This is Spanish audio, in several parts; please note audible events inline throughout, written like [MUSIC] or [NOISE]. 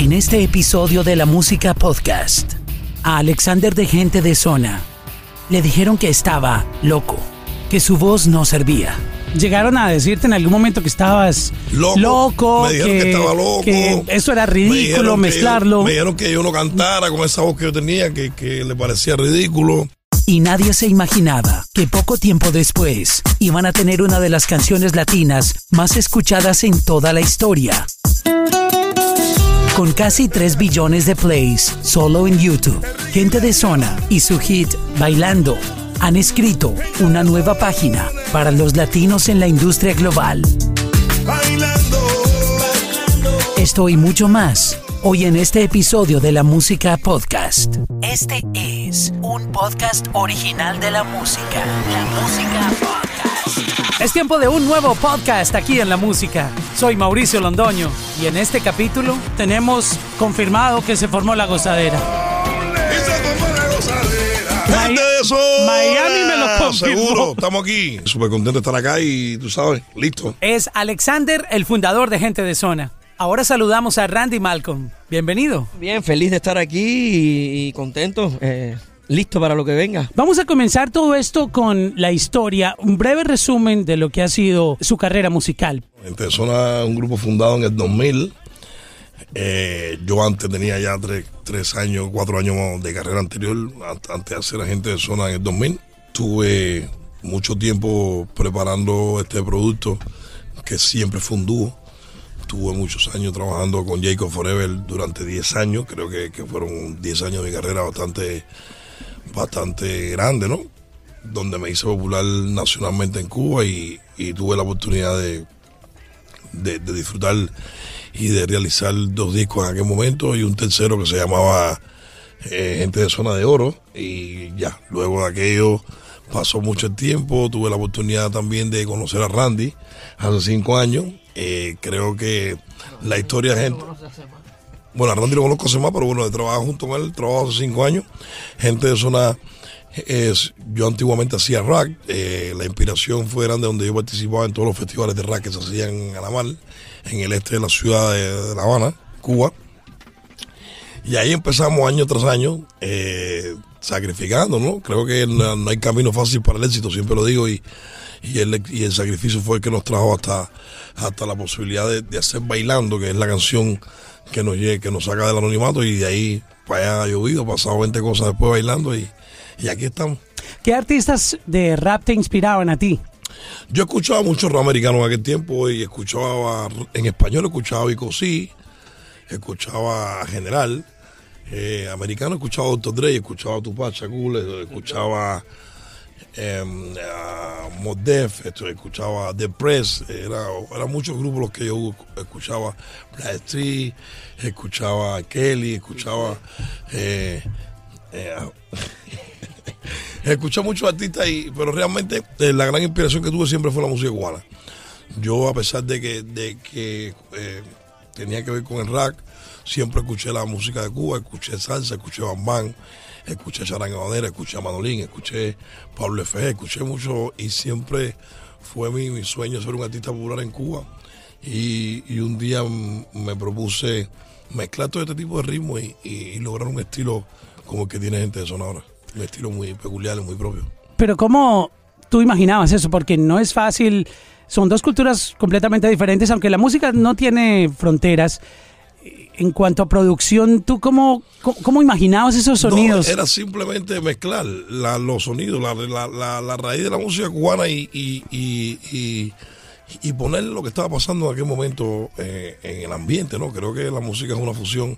En este episodio de la Música Podcast, a Alexander de Gente de Zona le dijeron que estaba loco, que su voz no servía. Llegaron a decirte en algún momento que estabas Loco. loco, Me dijeron que estaba loco. que eso era ridículo mezclarlo. me dijeron que yo no cantara con esa voz que yo tenía, que, que le parecía ridículo. Y nadie se imaginaba que poco tiempo después iban a tener una de las canciones latinas más escuchadas en toda la historia. Con casi 3 billones de plays solo en YouTube, Gente de Zona y su hit Bailando han escrito una nueva página para los latinos en la industria global. Bailando. Esto y mucho más hoy en este episodio de la Música Podcast. Este es un podcast original de la música. La Música Podcast. Es tiempo de un nuevo podcast aquí en la música. Soy Mauricio Londoño y en este capítulo tenemos confirmado que se formó la gozadera. Y se tomó la gozadera. Mi- Gente de zona. Miami me lo confirmó. Seguro, estamos aquí. Súper contento de estar acá y tú sabes, listo. Es Alexander, el fundador de Gente de Zona. Ahora saludamos a Randy Malcolm. Bienvenido. Bien, feliz de estar aquí y, y contento, eh, listo para lo que venga. Vamos a comenzar todo esto con la historia, un breve resumen de lo que ha sido su carrera musical. Gente de Zona, un grupo fundado en el 2000. Eh, yo antes tenía ya tres, tres años, cuatro años de carrera anterior, an- antes de hacer Agente de Zona en el 2000. Tuve mucho tiempo preparando este producto, que siempre fue un dúo. Tuve muchos años trabajando con Jacob Forever durante 10 años, creo que, que fueron 10 años de mi carrera bastante, bastante grande, ¿no? Donde me hice popular nacionalmente en Cuba y, tuve la oportunidad de, de, disfrutar y de realizar dos discos en aquel momento y un tercero que se llamaba eh, Gente de Zona de Oro. Y ya, luego de aquello pasó mucho el tiempo, tuve la oportunidad también de conocer a Randy hace cinco años, Eh, creo que la historia gente... Bueno, Randy lo conozco hace más, pero bueno, de trabajo junto con él, trabajo hace cinco años. Gente de zona, es, yo antiguamente hacía rock, eh, la inspiración fue grande donde yo participaba en todos los festivales de rock que se hacían en Alamar, en el este de la ciudad de, La Habana, Cuba. Y ahí empezamos año tras año, eh, sacrificando, ¿no? Creo que no, no hay camino fácil para el éxito, siempre lo digo, y, y, el, y el sacrificio fue el que nos trajo hasta, hasta la posibilidad de, de hacer Bailando, que es la canción que nos, que nos saca del anonimato, y de ahí para allá ha llovido, pasado 20 cosas después bailando, y, y aquí estamos. ¿Qué artistas de rap te inspiraban a ti? Yo escuchaba mucho rap americano en aquel tiempo y escuchaba, en español escuchaba Vico C, escuchaba General, eh, americano escuchaba a Dr. Dre, escuchaba a Tupac Shakur, escuchaba eh, a Mos Def, esto, escuchaba The Press, era, eran muchos grupos los que yo escuchaba, Black Street, escuchaba Kelly, escuchaba... eh, eh, [LAUGHS] Escuché muchos artistas, y, pero realmente eh, la gran inspiración que tuve siempre fue la música cubana. Yo, a pesar de que, de que eh, tenía que ver con el rock, siempre escuché la música de Cuba, escuché salsa, escuché bambán, escuché charanga madera, escuché a Manolín, escuché Pablo F. escuché mucho y siempre fue mi, mi sueño ser un artista popular en Cuba. Y, y un día me propuse mezclar todo este tipo de ritmos y, y- y lograr un estilo como el que tiene gente de Sonora. Un estilo muy peculiar muy propio. Pero ¿cómo tú imaginabas eso? Porque no es fácil, son dos culturas completamente diferentes, aunque la música no tiene fronteras. En cuanto a producción, ¿tú cómo, cómo, cómo imaginabas esos sonidos? No, era simplemente mezclar la- los sonidos, la, la- la- la raíz de la música cubana y, y, y, y- y poner lo que estaba pasando en aquel momento eh, en el ambiente, ¿no? Creo que la música es una fusión.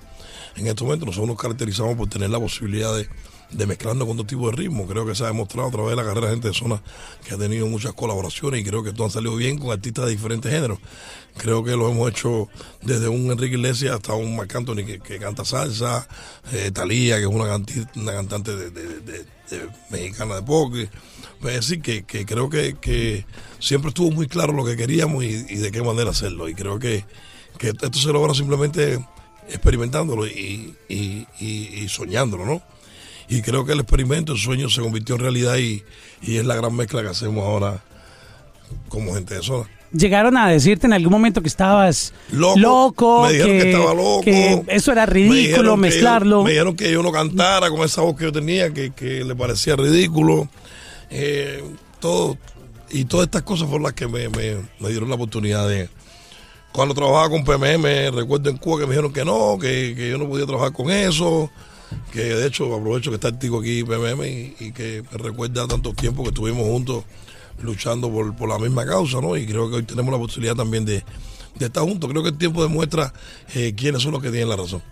En estos momentos nosotros nos caracterizamos por tener la posibilidad de, de mezclarnos con todo tipo de ritmos. Creo que se ha demostrado a través de la carrera gente de zona que ha tenido muchas colaboraciones y creo que todo han salido bien con artistas de diferentes géneros. Creo que lo hemos hecho desde un Enrique Iglesias hasta un Marc Anthony que, que canta salsa, eh, Talía, que es una, canti- una cantante de, de- mexicana de pop. Es decir, que, que creo que, que siempre estuvo muy claro lo que queríamos y, y de qué manera hacerlo. Y creo que, que esto se logra simplemente experimentándolo y- y- y soñándolo, ¿no? Y creo que el experimento, el sueño se convirtió en realidad y, y es la gran mezcla que hacemos ahora como gente de zona. Llegaron a decirte en algún momento que estabas Loco. loco, Me dijeron que estaba loco. que eso era ridículo yo- mezclarlo. me dijeron que yo no cantara con esa voz que yo tenía, que, que le parecía ridículo. Eh, todo. Y todas estas cosas fueron las que me, me- me dieron la oportunidad de. Cuando trabajaba con PMM, recuerdo en Cuba que me dijeron que no, que, que yo no podía trabajar con eso. Que de hecho aprovecho que está el tico aquí PMM y, y que me recuerda tantos tiempos que estuvimos juntos luchando por, por la misma causa, ¿no? Y creo que hoy tenemos la posibilidad también de, de estar juntos. Creo que el tiempo demuestra eh, quiénes son los que tienen la razón.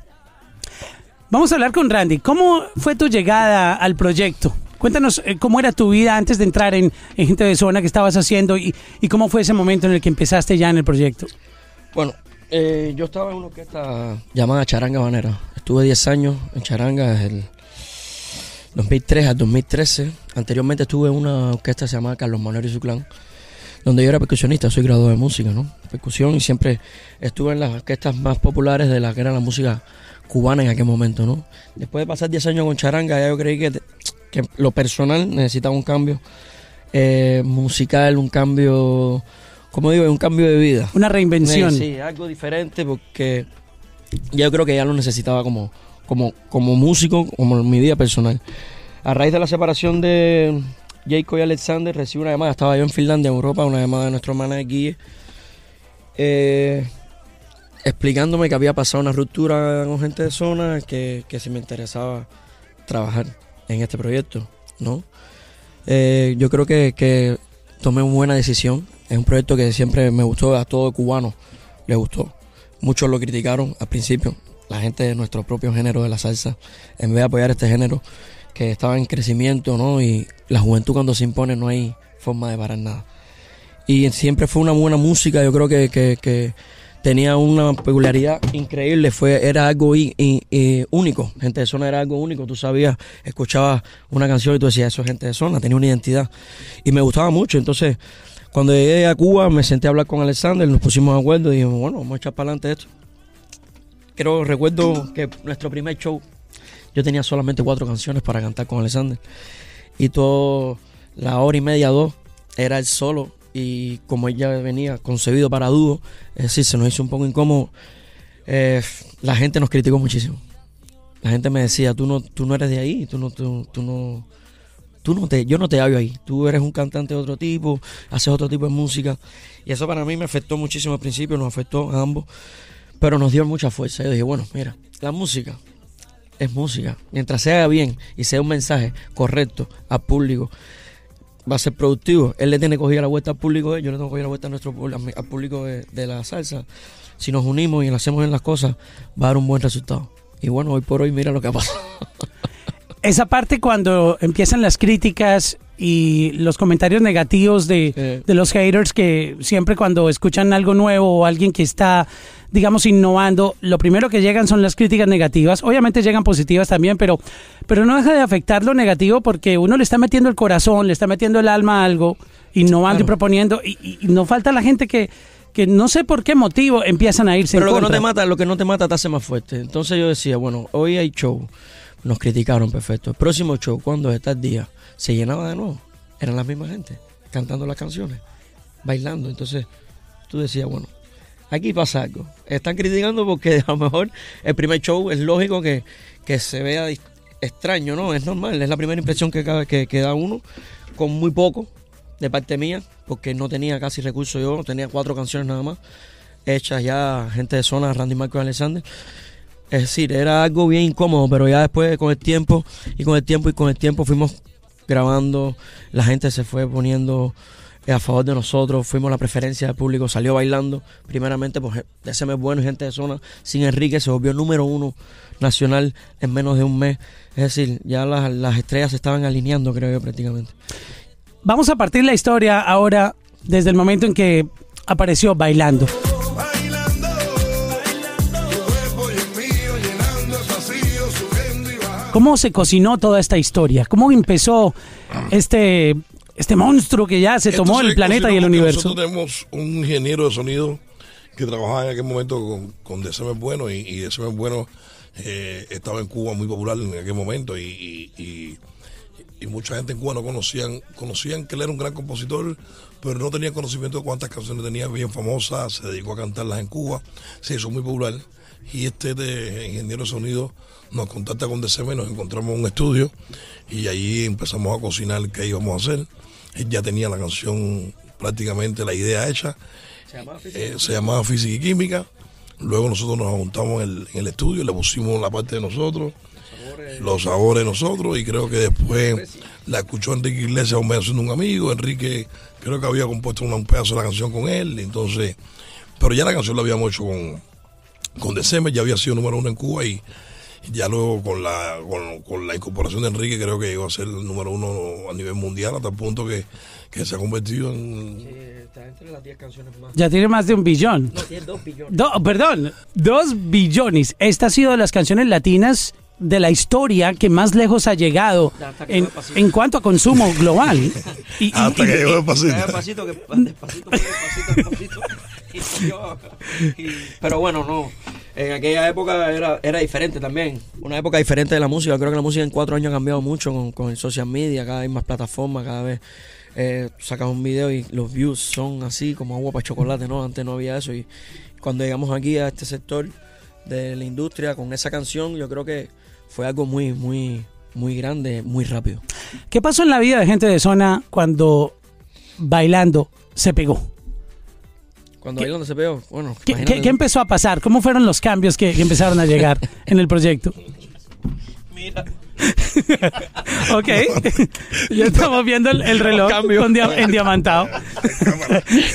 Vamos a hablar con Randy. ¿Cómo fue tu llegada al proyecto? Cuéntanos eh, cómo era tu vida antes de entrar en, en Gente de Zona, qué estabas haciendo y, y cómo fue ese momento en el que empezaste ya en el proyecto. Bueno, eh, yo estaba en una orquesta llamada Charanga Banera. Estuve 10 años en Charanga desde el 2003 al 2013. Anteriormente estuve en una orquesta llamaba Carlos Manuel y su clan, donde yo era percusionista, soy graduado de música, ¿no? Percusión y siempre estuve en las orquestas más populares de la que era la música cubana en aquel momento, ¿no? Después de pasar 10 años con Charanga, ya yo creí que, que lo personal necesitaba un cambio eh, musical, un cambio, como digo, un cambio de vida. Una reinvención. Sí, sí, algo diferente porque ya yo creo que ya lo necesitaba como, como, como músico, como en mi vida personal. A raíz de la separación de Jacob y Alexander, recibí una llamada. Estaba yo en Finlandia, en Europa, una llamada de nuestro hermano Guille, eh, explicándome que había pasado una ruptura con gente de zona, que, que si me interesaba trabajar en este proyecto, ¿no? Eh, yo creo que, que tomé una buena decisión. Es un proyecto que siempre me gustó, a todo cubano le gustó. Muchos lo criticaron al principio, la gente de nuestro propio género de la salsa, en vez de apoyar este género que estaba en crecimiento, ¿no? Y la juventud cuando se impone no hay forma de parar nada. Y siempre fue una buena música, yo creo que, que, que tenía una peculiaridad increíble, fue, era algo único, gente de zona era algo único, tú sabías, escuchabas una canción y tú decías, eso es gente de zona, tenía una identidad. Y me gustaba mucho, entonces cuando llegué a Cuba me senté a hablar con Alexander, nos pusimos de acuerdo y dijimos, bueno, vamos a echar para adelante esto. Creo, recuerdo que nuestro primer show, yo tenía solamente cuatro canciones para cantar con Alexander. Y todo, la hora y media, dos, era el solo. Y como ella venía concebido para dúo, es decir, se nos hizo un poco incómodo. eh, la gente nos criticó muchísimo. La gente me decía, tú no, tú no eres de ahí, tú no, tú, tú no, tú no te, yo no te hallo ahí. Tú eres un cantante de otro tipo, haces otro tipo de música. Y eso para mí me afectó muchísimo al principio, nos afectó a ambos, pero nos dio mucha fuerza. Yo dije, bueno, mira, la música es música. Mientras se haga bien y sea un mensaje correcto al público, va a ser productivo. Él le tiene cogida la vuelta al público, yo le tengo cogida la vuelta a nuestro, al público de, de la salsa. Si nos unimos y lo hacemos en las cosas, va a dar un buen resultado. Y bueno, hoy por hoy mira lo que ha pasado. Esa parte cuando empiezan las críticas y los comentarios negativos de, de los haters que siempre cuando escuchan algo nuevo o alguien que está, digamos, innovando, lo primero que llegan son las críticas negativas. Obviamente llegan positivas también, pero, pero no deja de afectar lo negativo porque uno le está metiendo el corazón, le está metiendo el alma a algo, innovando y proponiendo. Y, y- no falta la gente que, que no sé por qué motivo empiezan a irse Pero en lo que no te mata, lo que no te mata te hace más fuerte. Entonces yo decía, bueno, hoy hay show. Nos criticaron, perfecto. El próximo show, cuando está el día, se llenaba de nuevo. Eran las mismas gente, cantando las canciones, bailando. Entonces tú decías, bueno, aquí pasa algo. Están criticando porque a lo mejor el primer show es lógico que, que se vea extraño, ¿no? Es normal, es la primera impresión que, que da uno, con muy poco de parte mía, porque no tenía casi recursos yo, tenía cuatro canciones nada más, hechas ya gente de zona, Randy Marco y Alexander. Es decir, era algo bien incómodo, pero ya después con el tiempo y con el tiempo y con el tiempo fuimos grabando, la gente se fue poniendo a favor de nosotros, fuimos la preferencia del público, salió bailando, primeramente pues de ese mes bueno gente de zona, sin Enrique se volvió número uno nacional en menos de un mes, es decir, ya las, las estrellas se estaban alineando creo yo prácticamente. Vamos a partir la historia ahora desde el momento en que apareció. Bailando, ¿Cómo se cocinó toda esta historia? ¿Cómo empezó este, este monstruo que ya se tomó el planeta y el universo? Nosotros tenemos un ingeniero de sonido que trabajaba en aquel momento con, con DCM Bueno y, y DCM Bueno eh, estaba en Cuba muy popular en aquel momento y, y- y y mucha gente en Cuba no conocían, conocían que él era un gran compositor, pero no tenían conocimiento de cuántas canciones tenía bien famosas, se dedicó a cantarlas en Cuba, se hizo muy popular. Y este de ingeniero de sonido nos contacta con DCM, nos encontramos en un estudio y ahí empezamos a cocinar qué íbamos a hacer. Él ya tenía la canción prácticamente la idea hecha. Se llamaba Eh, se llamaba Física y Química. Luego nosotros nos juntamos en el, en el estudio, le pusimos la parte de nosotros, los sabores de nosotros, y creo que después la escuchó Enrique Iglesias, un mes siendo un amigo. Enrique creo que había compuesto un pedazo de la canción con él, entonces, pero ya la canción la habíamos hecho con, con December, ya había sido número uno en Cuba y ya luego con la, con, con la incorporación de Enrique creo que iba a ser el número uno a nivel mundial hasta el punto que, que se ha convertido en... está entre las 10 canciones más. Ya tiene más de un billón. No, tiene 2 billones. Do- perdón, dos billones. Esta ha sido de las canciones latinas de la historia que más lejos ha llegado en, en cuanto a consumo global. Y- [LAUGHS] y- Hasta y- que llegó el pasito. Despacito, que despacito, despacito, despacito. Y yo- y- pero bueno, no. En aquella época era, era diferente también. Una época diferente de la música. Creo que la música en cuatro años ha cambiado mucho con, con el social media. Cada vez hay más plataformas, cada vez eh, sacas un video y los views son así como agua para chocolate, ¿no? Antes no había eso. Y cuando llegamos aquí a este sector de la industria con esa canción, yo creo que fue algo muy, muy, muy grande, muy rápido. ¿Qué pasó en la vida de gente de zona cuando bailando se pegó? Cuando ahí donde se pegó, bueno, ¿Qué, imagínate. qué- qué empezó a pasar? ¿Cómo fueron los cambios que, que empezaron a llegar en el proyecto? Mira. [LAUGHS] Ok. [LAUGHS] ya estamos viendo el, el reloj Cambio. con dia- en [LAUGHS] diamantado.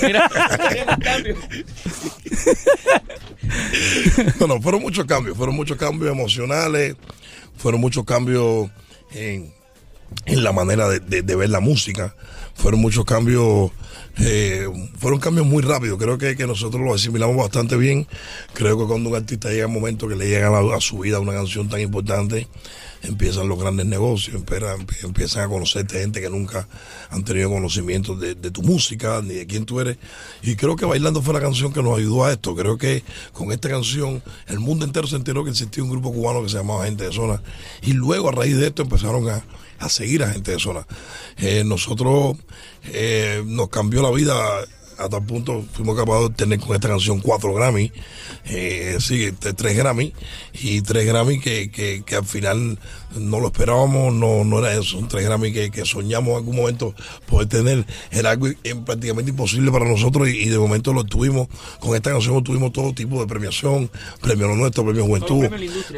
Mira, cambio. Bueno, fueron muchos cambios, fueron muchos cambios emocionales, fueron muchos cambios en, en la manera de, de- de ver la música, fueron muchos cambios, eh, fueron cambios muy rápidos, creo que, que nosotros lo asimilamos bastante bien, creo que cuando un artista llega a un momento que le llega a, a su vida una canción tan importante, empiezan los grandes negocios, empiezan, empiezan a conocerte gente que nunca han tenido conocimiento de, de tu música ni de quién tú eres. Y creo que Bailando fue la canción que nos ayudó a esto. Creo que con esta canción el mundo entero se enteró que existía un grupo cubano que se llamaba Gente de Zona. Y luego a raíz de esto empezaron a, a seguir a Gente de Zona. Eh, nosotros eh, nos cambió la vida a tal punto fuimos capaces de obtener con esta canción cuatro Grammy, eh, sí, t- tres Grammy, y tres Grammy que, que, que al final no lo esperábamos, no, no era eso, son tres Grammy que, que soñamos en algún momento poder tener, era algo prácticamente imposible para nosotros y, y de momento lo tuvimos, con esta canción obtuvimos todo tipo de premiación, premio Lo nuestro, premio Juventud,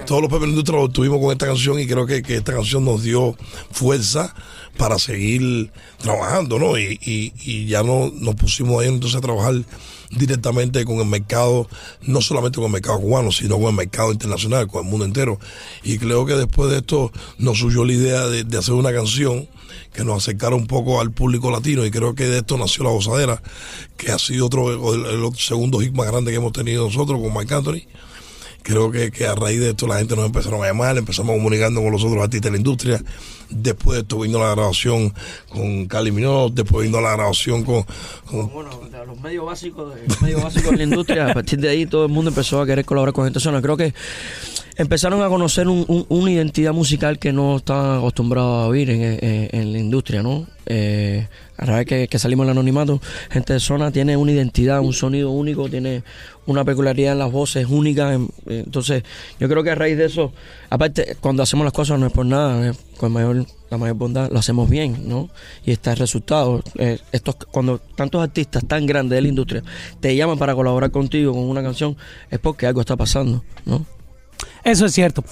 todos los premios de la industria los obtuvimos con esta canción y creo que, que esta canción nos dio fuerza para seguir trabajando, ¿no? Y, y, y ya no nos pusimos ahí entonces a trabajar directamente con el mercado, no solamente con el mercado cubano, sino con el mercado internacional, con el mundo entero. Y creo que después de esto nos surgió la idea de, hacer una canción que nos acercara un poco al público latino y creo que de esto nació La Gozadera, que ha sido otro, el, el segundo hit más grande que hemos tenido nosotros con Mike Anthony creo que, que a raíz de esto la gente nos empezaron a llamar, empezamos comunicando con los otros artistas de la industria. Después de esto vino la grabación con Cali Minor, después vino la grabación con, con Bueno, los medios básicos, básicos de la industria, a partir de ahí todo el mundo empezó a querer colaborar con gente zona. Creo que empezaron a conocer un- un- una identidad musical que no estaban acostumbrados a oír en, en- la industria, ¿no? Eh, a raíz que, que salimos del anonimato, gente de zona tiene una identidad, un sonido único, tiene una peculiaridad en las voces única. eh, Entonces, yo creo que a raíz de eso, aparte, cuando hacemos las cosas no es por nada, es con mayor, la mayor bondad, lo hacemos bien, ¿no? Y está el resultado. Eh, estos, cuando tantos artistas tan grandes de la industria te llaman para colaborar contigo con una canción, es porque algo está pasando, ¿no? Eso es cierto.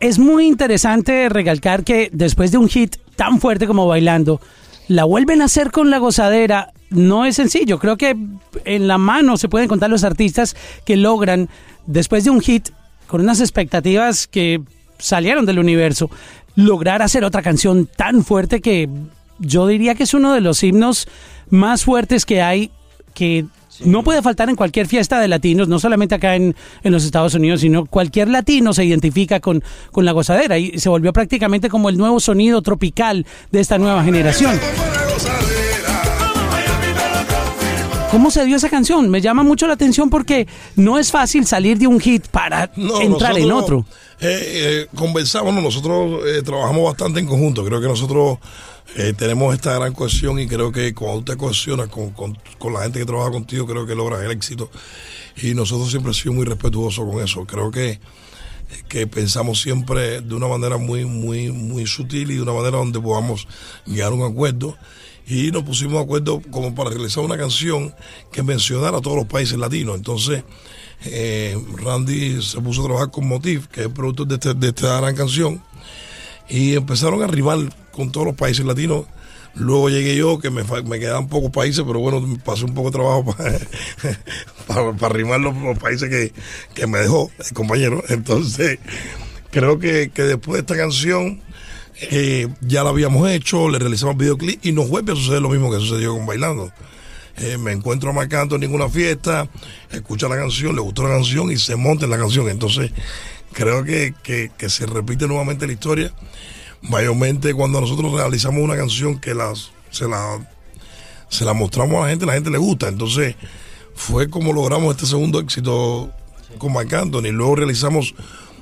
Es muy interesante recalcar que después de un hit tan fuerte como Bailando, la vuelven a hacer con la gozadera. No es sencillo. Creo que en la mano se pueden contar los artistas que logran, después de un hit, con unas expectativas que salieron del universo, lograr hacer otra canción tan fuerte que yo diría que es uno de los himnos más fuertes que hay, que no puede faltar en cualquier fiesta de latinos, no solamente acá en, en los Estados Unidos, sino cualquier latino se identifica con, con la gozadera y se volvió prácticamente como el nuevo sonido tropical de esta nueva generación. ¿Cómo se dio esa canción? Me llama mucho la atención porque no es fácil salir de un hit para No, entrar en otro. eh, eh, conversamos, no, nosotros eh, trabajamos bastante en conjunto. Creo que nosotros eh, tenemos esta gran cohesión y creo que cuando te cohesionas con, con- con la gente que trabaja contigo, creo que logras el éxito. Y nosotros siempre hemos sido muy respetuosos con eso. Creo que, que pensamos siempre de una manera muy, muy, muy sutil y de una manera donde podamos llegar a un acuerdo. Y nos pusimos de acuerdo como para realizar una canción que mencionara a todos los países latinos. Entonces, eh, Randy se puso a trabajar con Motif, que es el productor de, este- de esta gran canción, y empezaron a rimar con todos los países latinos. Luego llegué yo, que me, me quedaban pocos países, pero bueno, pasé un poco de trabajo para, [LAUGHS] para, rimar los, los países que, que me dejó el compañero. [LAUGHS] Entonces, creo que, que después de esta canción eh, ya la habíamos hecho, le realizamos videoclip y nos vuelve a suceder lo mismo que sucedió con Bailando. Eh, me encuentro a Marc en una fiesta, escucha la canción, le gustó la canción y se monta en la canción. Entonces, creo que, que se repite nuevamente la historia. Mayormente cuando nosotros realizamos una canción que las, se, la, se la mostramos a la gente, la gente le gusta. Entonces, fue como logramos este segundo éxito con Marc Anthony. Luego realizamos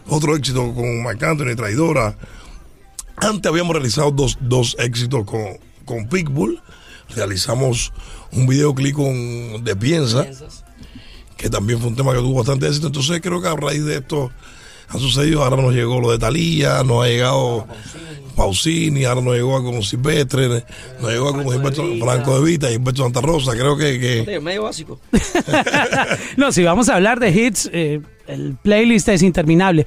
otro éxito con Marc Anthony, Traidora. Antes habíamos realizado dos, dos éxitos con, con Pitbull. Realizamos un videoclip con De Piensa, que también fue un tema que tuvo bastante éxito. Entonces creo que a raíz de esto ha sucedido. Ahora nos llegó lo de Talía, nos ha llegado Pausini, ahora nos llegó algo con Silvestre, nos llegó algo con Gilberto Franco de Vita y Gilberto Santa Rosa. Creo que, medio básico. [LAUGHS] no, si vamos a hablar de hits, eh, el playlist es interminable.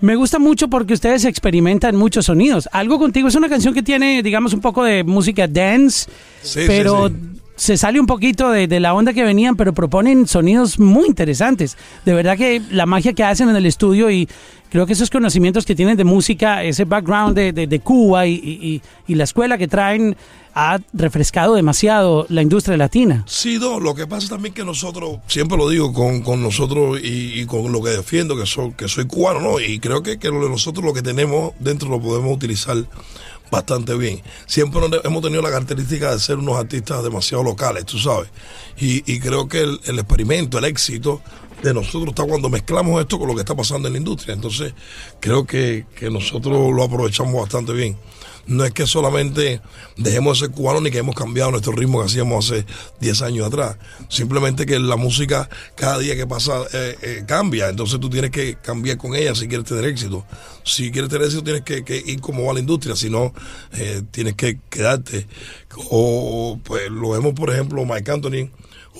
Me gusta mucho porque ustedes experimentan muchos sonidos. Algo contigo es una canción que tiene, digamos, un poco de música dance, Sí, pero sí, sí. Se sale un poquito de, de la onda que venían, pero proponen sonidos muy interesantes. De verdad que la magia que hacen en el estudio y creo que esos conocimientos que tienen de música, ese background de, de- de Cuba y, y- la escuela que traen, ha refrescado demasiado la industria latina. Sí, no, lo que pasa también que nosotros, siempre lo digo con, con nosotros y, y con lo que defiendo, que soy, que soy cubano, ¿no? Y creo que, que nosotros lo que tenemos dentro lo podemos utilizar bastante bien. Siempre hemos tenido la característica de ser unos artistas demasiado locales, tú sabes. Y, y creo que el, experimento, el éxito de nosotros está cuando mezclamos esto con lo que está pasando en la industria. Entonces, creo que nosotros lo aprovechamos bastante bien. No es que solamente dejemos de ser cubanos ni que hemos cambiado nuestro ritmo que hacíamos hace 10 años atrás. Simplemente que la música cada día que pasa eh, eh, cambia. Entonces tú tienes que cambiar con ella si quieres tener éxito. Si quieres tener éxito tienes que, ir como va la industria. Si no, eh, tienes que quedarte. O pues lo vemos, por ejemplo, Mike Anthony.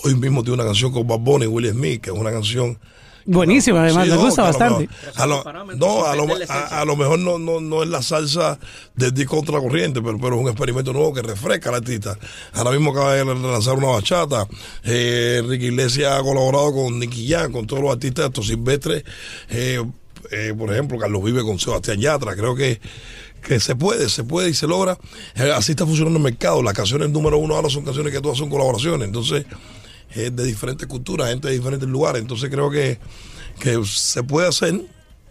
Hoy mismo tiene una canción con Bad Bunny Will Smith, que es una canción Buenísima, además, Sí, me no, gusta bastante. mejor- A lo, no, a lo, a- a lo mejor no, no, no es la salsa del disco contra la corriente, pero, pero es un experimento nuevo que refresca al artista. Ahora mismo acaba de lanzar una bachata. Eh, Ricky Iglesias ha colaborado con Nicky Jam, con todos los artistas, estos silvestres. Eh, eh, por ejemplo, Carlos Vive con Sebastián Yatra. Creo que que se puede, se puede y se logra. Eh, así está funcionando el mercado. Las canciones número uno ahora son canciones que todas son colaboraciones. Entonces, de diferentes culturas, gente de diferentes lugares. Entonces creo que, que se puede hacer.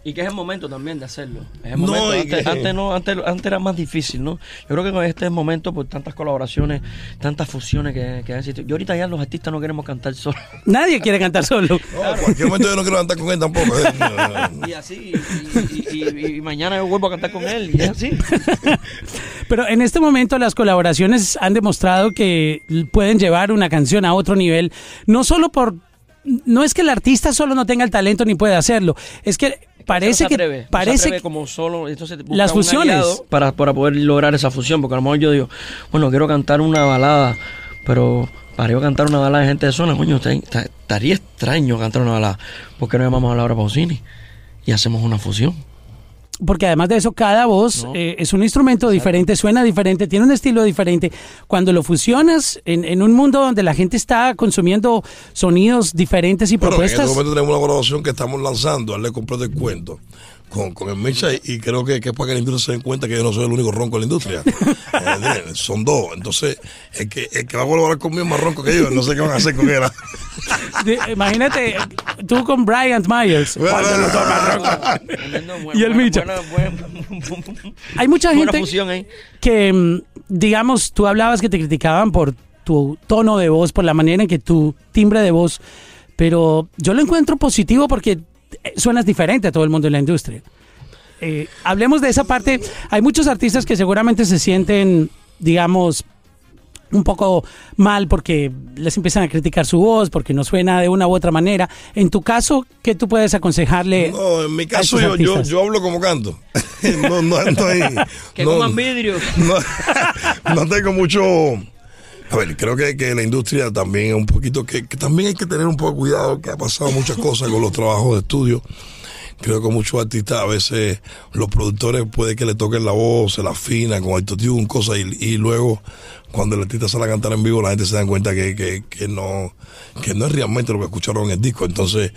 Y que es el momento también de hacerlo. Es el No, momento. Antes, que- antes no, antes, antes era más difícil, ¿no? Yo creo que con este es el momento por tantas colaboraciones, tantas fusiones que, que han existido. Yo ahorita ya los artistas no queremos cantar solos. [LAUGHS] Nadie quiere cantar solo. No, en cualquier momento yo no quiero cantar con él tampoco. eh. [LAUGHS] Y así, y, y- y- y mañana yo vuelvo a cantar con él, y es así. [LAUGHS] Pero en este momento las colaboraciones han demostrado que pueden llevar una canción a otro nivel, no solo por no es que el artista solo no tenga el talento ni pueda hacerlo, es que parece atreve, que parece que como solo entonces Las fusiones. para, para poder lograr esa fusión porque a lo mejor yo digo bueno quiero cantar una balada pero para yo cantar una balada de gente de zona coño estaría extraño cantar una balada porque no llamamos a Laura Pausini y hacemos una fusión porque además de eso cada voz No. eh, es un instrumento diferente, suena diferente, tiene un estilo diferente. Cuando lo fusionas en, en un mundo donde la gente está consumiendo sonidos diferentes y Bueno, en este propuestas, momento tenemos una colaboración que estamos lanzando, darle completo el cuento. Con, con el Micha y, creo que, que es para que la industria se den cuenta que yo no soy el único ronco de la industria. [LAUGHS] Eh. Son dos. Entonces, el que, el que va a colaborar conmigo es más ronco que yo. No sé qué van a hacer con él. imagínate tú con Bryant Myers. Y el Micha. Hay mucha buena gente fusión que, mm, digamos, tú hablabas que te criticaban por tu tono de voz, por la manera en que tu timbre de voz, pero yo lo encuentro positivo porque eh, suenas diferente a todo el mundo en la industria. Eh, hablemos de esa parte. Hay muchos artistas que seguramente se sienten, digamos, un poco mal porque les empiezan a criticar su voz, porque no suena de una u otra manera. En tu caso, ¿qué tú puedes aconsejarle? No, en mi caso yo, yo, yo hablo como canto. [LAUGHS] no, no, estoy, Que no, coman vidrio. no, [LAUGHS] no tengo mucho. A ver, creo que, que la industria también es un poquito. Que, que también hay que tener un poco de cuidado, que ha pasado muchas cosas con los trabajos de estudio. Creo que muchos artistas a veces los productores puede que le toquen la voz, se la afina con autotune, cosas, y, y luego cuando el artista sale a cantar en vivo la gente se da cuenta que, que, que no que no es realmente lo que escucharon en el disco. Entonces,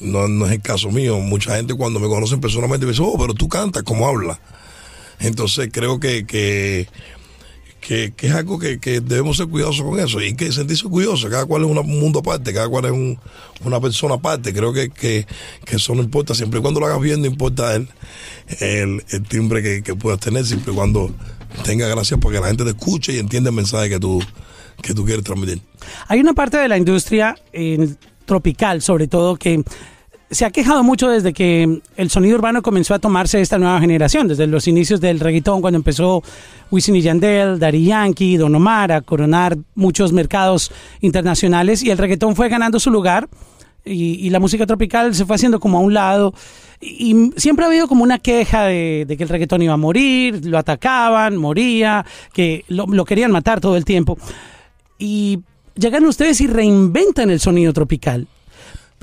no, no es el caso mío. Mucha gente cuando me conocen personalmente me dice, oh, pero tú cantas, ¿cómo hablas? Entonces creo que, que, que, que es algo que, que debemos ser cuidadosos con eso y que sentirse curioso. Cada cual es un mundo aparte, cada cual es un- una persona aparte. Creo que, que, que eso no importa, siempre y cuando lo hagas bien, no importa el, timbre que, que puedas tener, siempre y cuando tenga gracia porque la gente te escuche y entiende el mensaje que tú, que tú quieres transmitir. Hay una parte de la industria eh, tropical, sobre todo, que se ha quejado mucho desde que el sonido urbano comenzó a tomarse esta nueva generación, desde los inicios del reggaetón, cuando empezó Wisin y Yandel, Daddy Yankee, Don Omar a coronar muchos mercados internacionales y el reggaetón fue ganando su lugar y, la música tropical se fue haciendo como a un lado y, siempre ha habido como una queja de, de que el reggaetón iba a morir, lo atacaban, moría, que lo, lo querían matar todo el tiempo y llegan ustedes y reinventan el sonido tropical.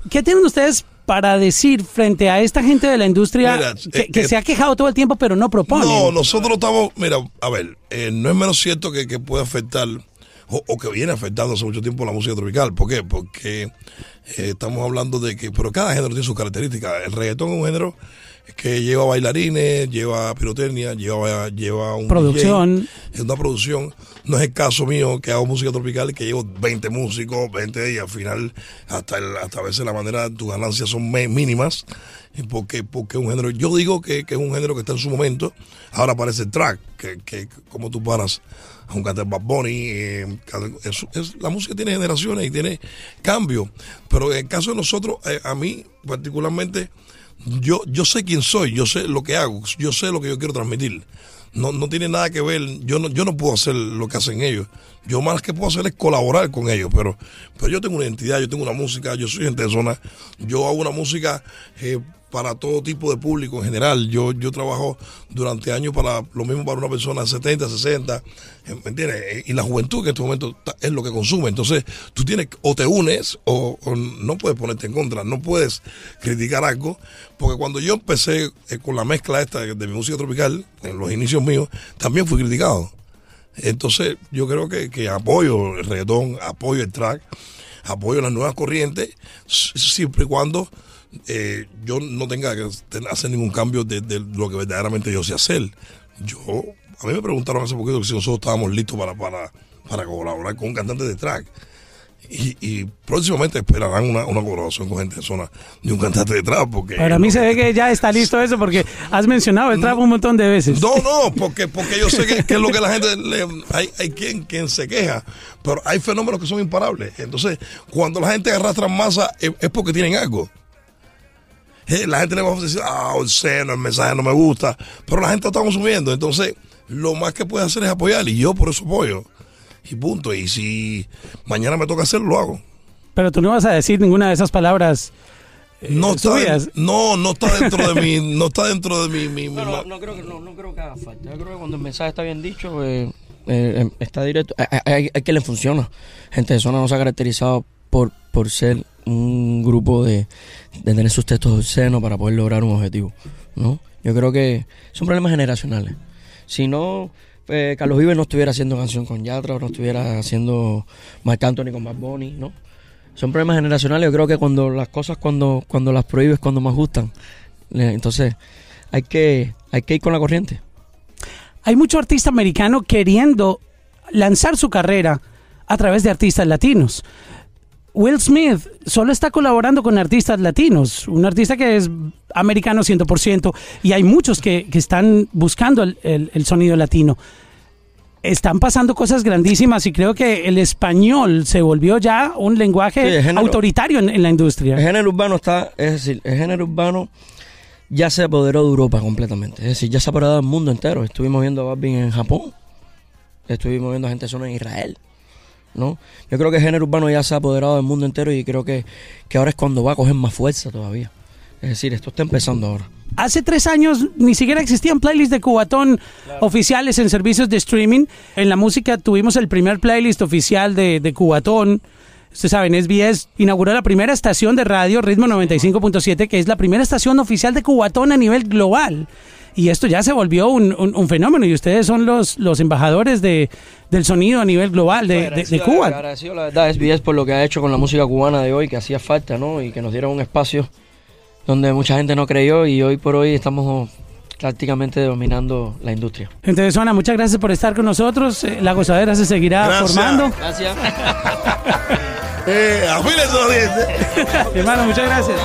¿Qué tienen ustedes para decir frente a esta gente de la industria Mira, que, eh, que eh, se ha quejado todo el tiempo pero no proponen? No, nosotros estamos, mira, a ver, eh, no es menos cierto que, que puede afectar o, o que viene afectando hace mucho tiempo la música tropical. ¿Por qué? Porque eh, estamos hablando de que, pero cada género tiene sus características. El reggaetón es un género que lleva bailarines, lleva pirotecnia, lleva, lleva un Producción. Es una producción. No es el caso mío que hago música tropical y que llevo 20 músicos, 20 y al final hasta, el- hasta a veces la manera, tus ganancias son mínimas. y Porque, porque es un género, yo digo que, que es un género que está en su momento. Ahora aparece el track, que, que como tú paras a un cantante Bad Bunny. eh, es- la música tiene generaciones y tiene cambios. Pero en el caso de nosotros, eh, a mí particularmente, yo, yo sé quién soy, yo sé lo que hago, yo sé lo que yo quiero transmitir. No, no tiene nada que ver, yo no, yo no puedo hacer lo que hacen ellos. Yo más que puedo hacer es colaborar con ellos, pero, pero yo tengo una identidad, yo tengo una música, yo soy gente de zona, yo hago una música eh, para todo tipo de público en general. Yo, yo trabajo durante años para lo mismo para una persona de 70, 60, eh, ¿me entiendes? Eh, Y la juventud que en este momento es lo que consume. Entonces, tú tienes, o te unes o, o no puedes ponerte en contra, no puedes criticar algo, porque cuando yo empecé eh, con la mezcla esta de, mi música tropical, en los inicios míos, también fui criticado. Entonces, yo creo que, que apoyo el reggaetón, apoyo el track, apoyo las nuevas corrientes, siempre y cuando eh, yo no tenga que hacer ningún cambio de, de lo que verdaderamente yo sé hacer. Yo, a mí me preguntaron hace poquito que si nosotros estábamos listos para, para, para colaborar con un cantante de track. Y, y próximamente esperarán una, una colaboración con gente de zona de un cantante de trap. Porque Para mí se ve que ya está listo eso porque has mencionado el trap un montón de veces. no, no, porque, porque yo sé que, que es lo que la gente le, hay, hay quien, quien se queja, pero hay fenómenos que son imparables. Entonces, cuando la gente arrastra masa es, es porque tienen algo. Eh, La gente le va a decir, ah, el seno, el mensaje no me gusta, pero la gente lo está consumiendo. Entonces, lo más que puede hacer es apoyar y yo por eso apoyo. Y punto. Y si mañana me toca hacerlo, lo hago. Pero tú no vas a decir ninguna de esas palabras. eh, No está, no, no está dentro de mi, no está dentro de mi, mi- mi No, no, creo que, no, no creo que haga falta. Yo creo que cuando el mensaje está bien dicho, eh, eh, está directo. Hay, hay- hay que le funciona. Gente de zona no se ha caracterizado por, por ser un grupo de, de tener sus textos obscenos para poder lograr un objetivo. ¿no? Yo creo que son problemas generacionales. Si no, eh, Carlos Vives no estuviera haciendo canción con Yatra o no estuviera haciendo Marc Anthony con Bad Bunny, ¿no? Son problemas generacionales. Yo creo que cuando las cosas, cuando, cuando las prohíbes, cuando más gustan. Entonces, hay que, hay que ir con la corriente. Hay mucho artista americano queriendo lanzar su carrera a través de artistas latinos. Will Smith solo está colaborando con artistas latinos, un artista que es americano 100%, y hay muchos que, que están buscando el, el- el sonido latino. están pasando cosas grandísimas y creo que el español se volvió ya un Sí, lenguaje el género- autoritario en, en la industria. El género urbano está, es decir, el género urbano ya se apoderó de Europa completamente. Es decir, ya se ha apoderado del mundo entero. Estuvimos viendo a Balvin en Japón. Estuvimos viendo a gente zona en Israel. ¿No? Yo creo que el género urbano ya se ha apoderado del mundo entero y creo que, que ahora es cuando va a coger más fuerza todavía. Es decir, esto está empezando ahora. Hace tres años ni siquiera existían playlists de Cubatón oficiales en servicios de streaming. En la música tuvimos el primer playlist oficial de, de Cubatón. Ustedes saben, SBS inauguró la primera estación de radio, Ritmo 95.7, que es la primera estación oficial de Cubatón a nivel global. Y esto ya se volvió un, un- un fenómeno y ustedes son los, los embajadores de, del sonido a nivel global de, de- de Cuba. Agradecido, la verdad, SBS por lo que ha hecho con la música cubana de hoy, que hacía falta, ¿no? Y que nos dieron un espacio donde mucha gente no creyó y hoy por hoy estamos prácticamente dominando la industria. Gente de zona, muchas gracias por estar con nosotros. Eh, La gozadera se seguirá Gracias. formando. Gracias. [LAUGHS] Eh, afílense los dientes. Hermano, muchas gracias.